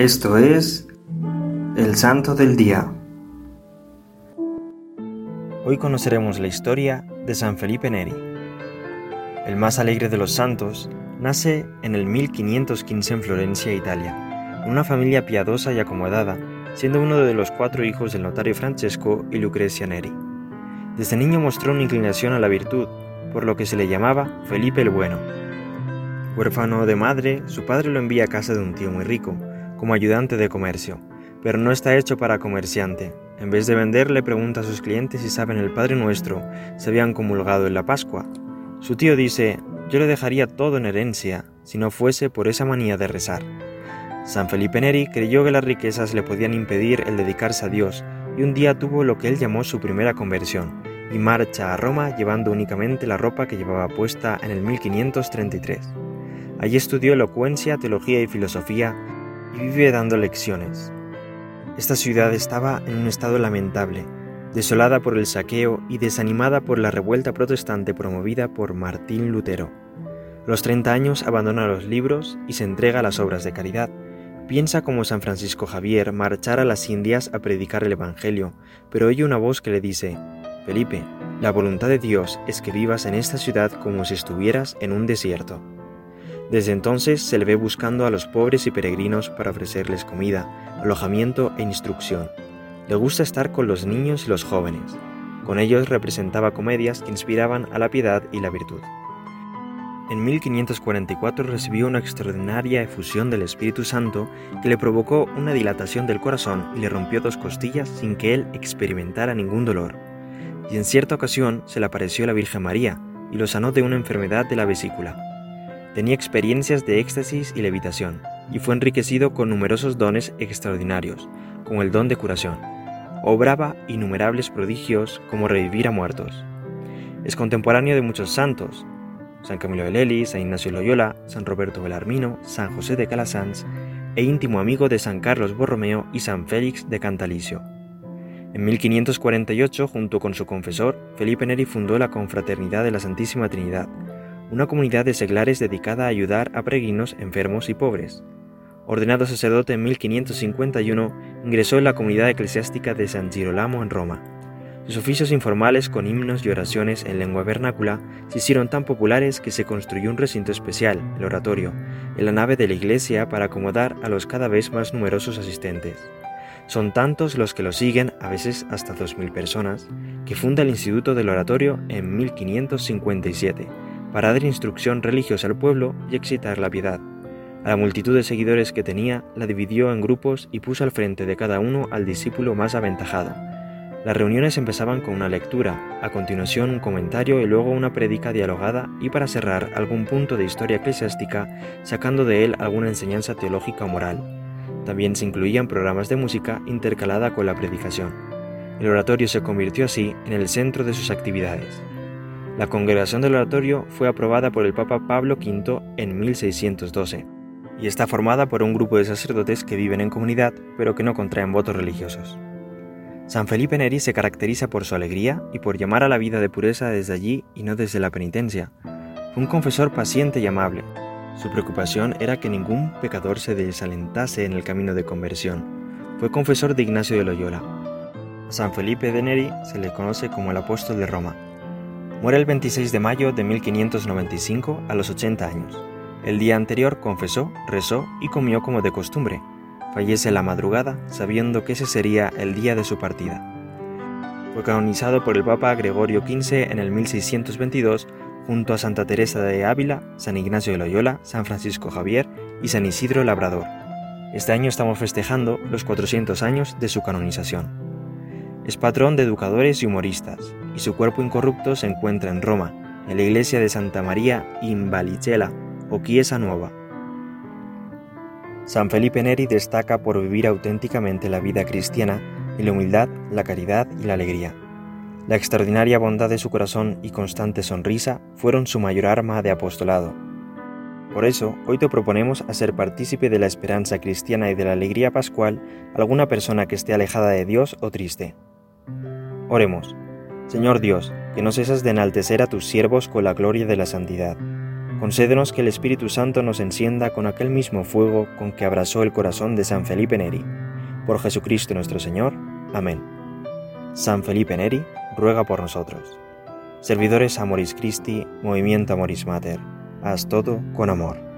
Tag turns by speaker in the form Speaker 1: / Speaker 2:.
Speaker 1: Esto es el Santo del Día. Hoy conoceremos la historia de San Felipe Neri. El más alegre de los santos nace en el 1515 en Florencia, Italia, una familia piadosa y acomodada, siendo uno de los cuatro hijos del notario Francesco y Lucrecia Neri. Desde niño mostró una inclinación a la virtud, por lo que se le llamaba Felipe el Bueno. Huérfano de madre, su padre lo envía a casa de un tío muy rico, como ayudante de comercio, pero no está hecho para comerciante. En vez de vender, le pregunta a sus clientes si saben el Padre Nuestro, se habían comulgado en la Pascua. Su tío dice, yo le dejaría todo en herencia, si no fuese por esa manía de rezar. San Felipe Neri creyó que las riquezas le podían impedir el dedicarse a Dios, y un día tuvo lo que él llamó su primera conversión, y marcha a Roma llevando únicamente la ropa que llevaba puesta en el 1533. Allí estudió elocuencia, teología y filosofía, y vive dando lecciones. Esta ciudad estaba en un estado lamentable, desolada por el saqueo y desanimada por la revuelta protestante promovida por Martín Lutero. los 30 años abandona los libros y se entrega a las obras de caridad. Piensa como San Francisco Javier marchar a las Indias a predicar el Evangelio, pero oye una voz que le dice, Felipe, la voluntad de Dios es que vivas en esta ciudad como si estuvieras en un desierto. Desde entonces se le ve buscando a los pobres y peregrinos para ofrecerles comida, alojamiento e instrucción. Le gusta estar con los niños y los jóvenes. Con ellos representaba comedias que inspiraban a la piedad y la virtud. En 1544 recibió una extraordinaria efusión del Espíritu Santo que le provocó una dilatación del corazón y le rompió dos costillas sin que él experimentara ningún dolor. Y en cierta ocasión se le apareció la Virgen María y lo sanó de una enfermedad de la vesícula. Tenía experiencias de éxtasis y levitación, y fue enriquecido con numerosos dones extraordinarios, como el don de curación. Obraba innumerables prodigios como revivir a muertos. Es contemporáneo de muchos santos, San Camilo de Lely, San Ignacio Loyola, San Roberto Belarmino, San José de Calasanz, e íntimo amigo de San Carlos Borromeo y San Félix de Cantalicio. En 1548, junto con su confesor, Felipe Neri fundó la Confraternidad de la Santísima Trinidad, una comunidad de seglares dedicada a ayudar a peregrinos enfermos y pobres. Ordenado sacerdote en 1551, ingresó en la comunidad eclesiástica de San Girolamo en Roma. Sus oficios informales con himnos y oraciones en lengua vernácula se hicieron tan populares que se construyó un recinto especial, el oratorio, en la nave de la iglesia para acomodar a los cada vez más numerosos asistentes. Son tantos los que lo siguen, a veces hasta 2.000 personas, que funda el Instituto del Oratorio en 1557 para dar instrucción religiosa al pueblo y excitar la piedad. A la multitud de seguidores que tenía, la dividió en grupos y puso al frente de cada uno al discípulo más aventajado. Las reuniones empezaban con una lectura, a continuación un comentario y luego una prédica dialogada y para cerrar algún punto de historia eclesiástica, sacando de él alguna enseñanza teológica o moral. También se incluían programas de música intercalada con la predicación. El oratorio se convirtió así en el centro de sus actividades. La congregación del oratorio fue aprobada por el Papa Pablo V en 1612 y está formada por un grupo de sacerdotes que viven en comunidad pero que no contraen votos religiosos. San Felipe Neri se caracteriza por su alegría y por llamar a la vida de pureza desde allí y no desde la penitencia. Fue un confesor paciente y amable. Su preocupación era que ningún pecador se desalentase en el camino de conversión. Fue confesor de Ignacio de Loyola. A San Felipe de Neri se le conoce como el apóstol de Roma Muere el 26 de mayo de 1595 a los 80 años. El día anterior confesó, rezó y comió como de costumbre. Fallece la madrugada sabiendo que ese sería el día de su partida. Fue canonizado por el Papa Gregorio XV en el 1622 junto a Santa Teresa de Ávila, San Ignacio de Loyola, San Francisco Javier y San Isidro Labrador. Este año estamos festejando los 400 años de su canonización. Es patrón de educadores y humoristas, y su cuerpo incorrupto se encuentra en Roma, en la iglesia de Santa María in Valicella o Chiesa Nueva. San Felipe Neri destaca por vivir auténticamente la vida cristiana en la humildad, la caridad y la alegría. La extraordinaria bondad de su corazón y constante sonrisa fueron su mayor arma de apostolado. Por eso, hoy te proponemos hacer partícipe de la esperanza cristiana y de la alegría pascual alguna persona que esté alejada de Dios o triste. Oremos. Señor Dios, que no cesas de enaltecer a tus siervos con la gloria de la santidad. concédenos que el Espíritu Santo nos encienda con aquel mismo fuego con que abrasó el corazón de San Felipe Neri. Por Jesucristo nuestro Señor. Amén. San Felipe Neri, ruega por nosotros. Servidores Amoris Christi, Movimiento Amoris Mater, haz todo con amor.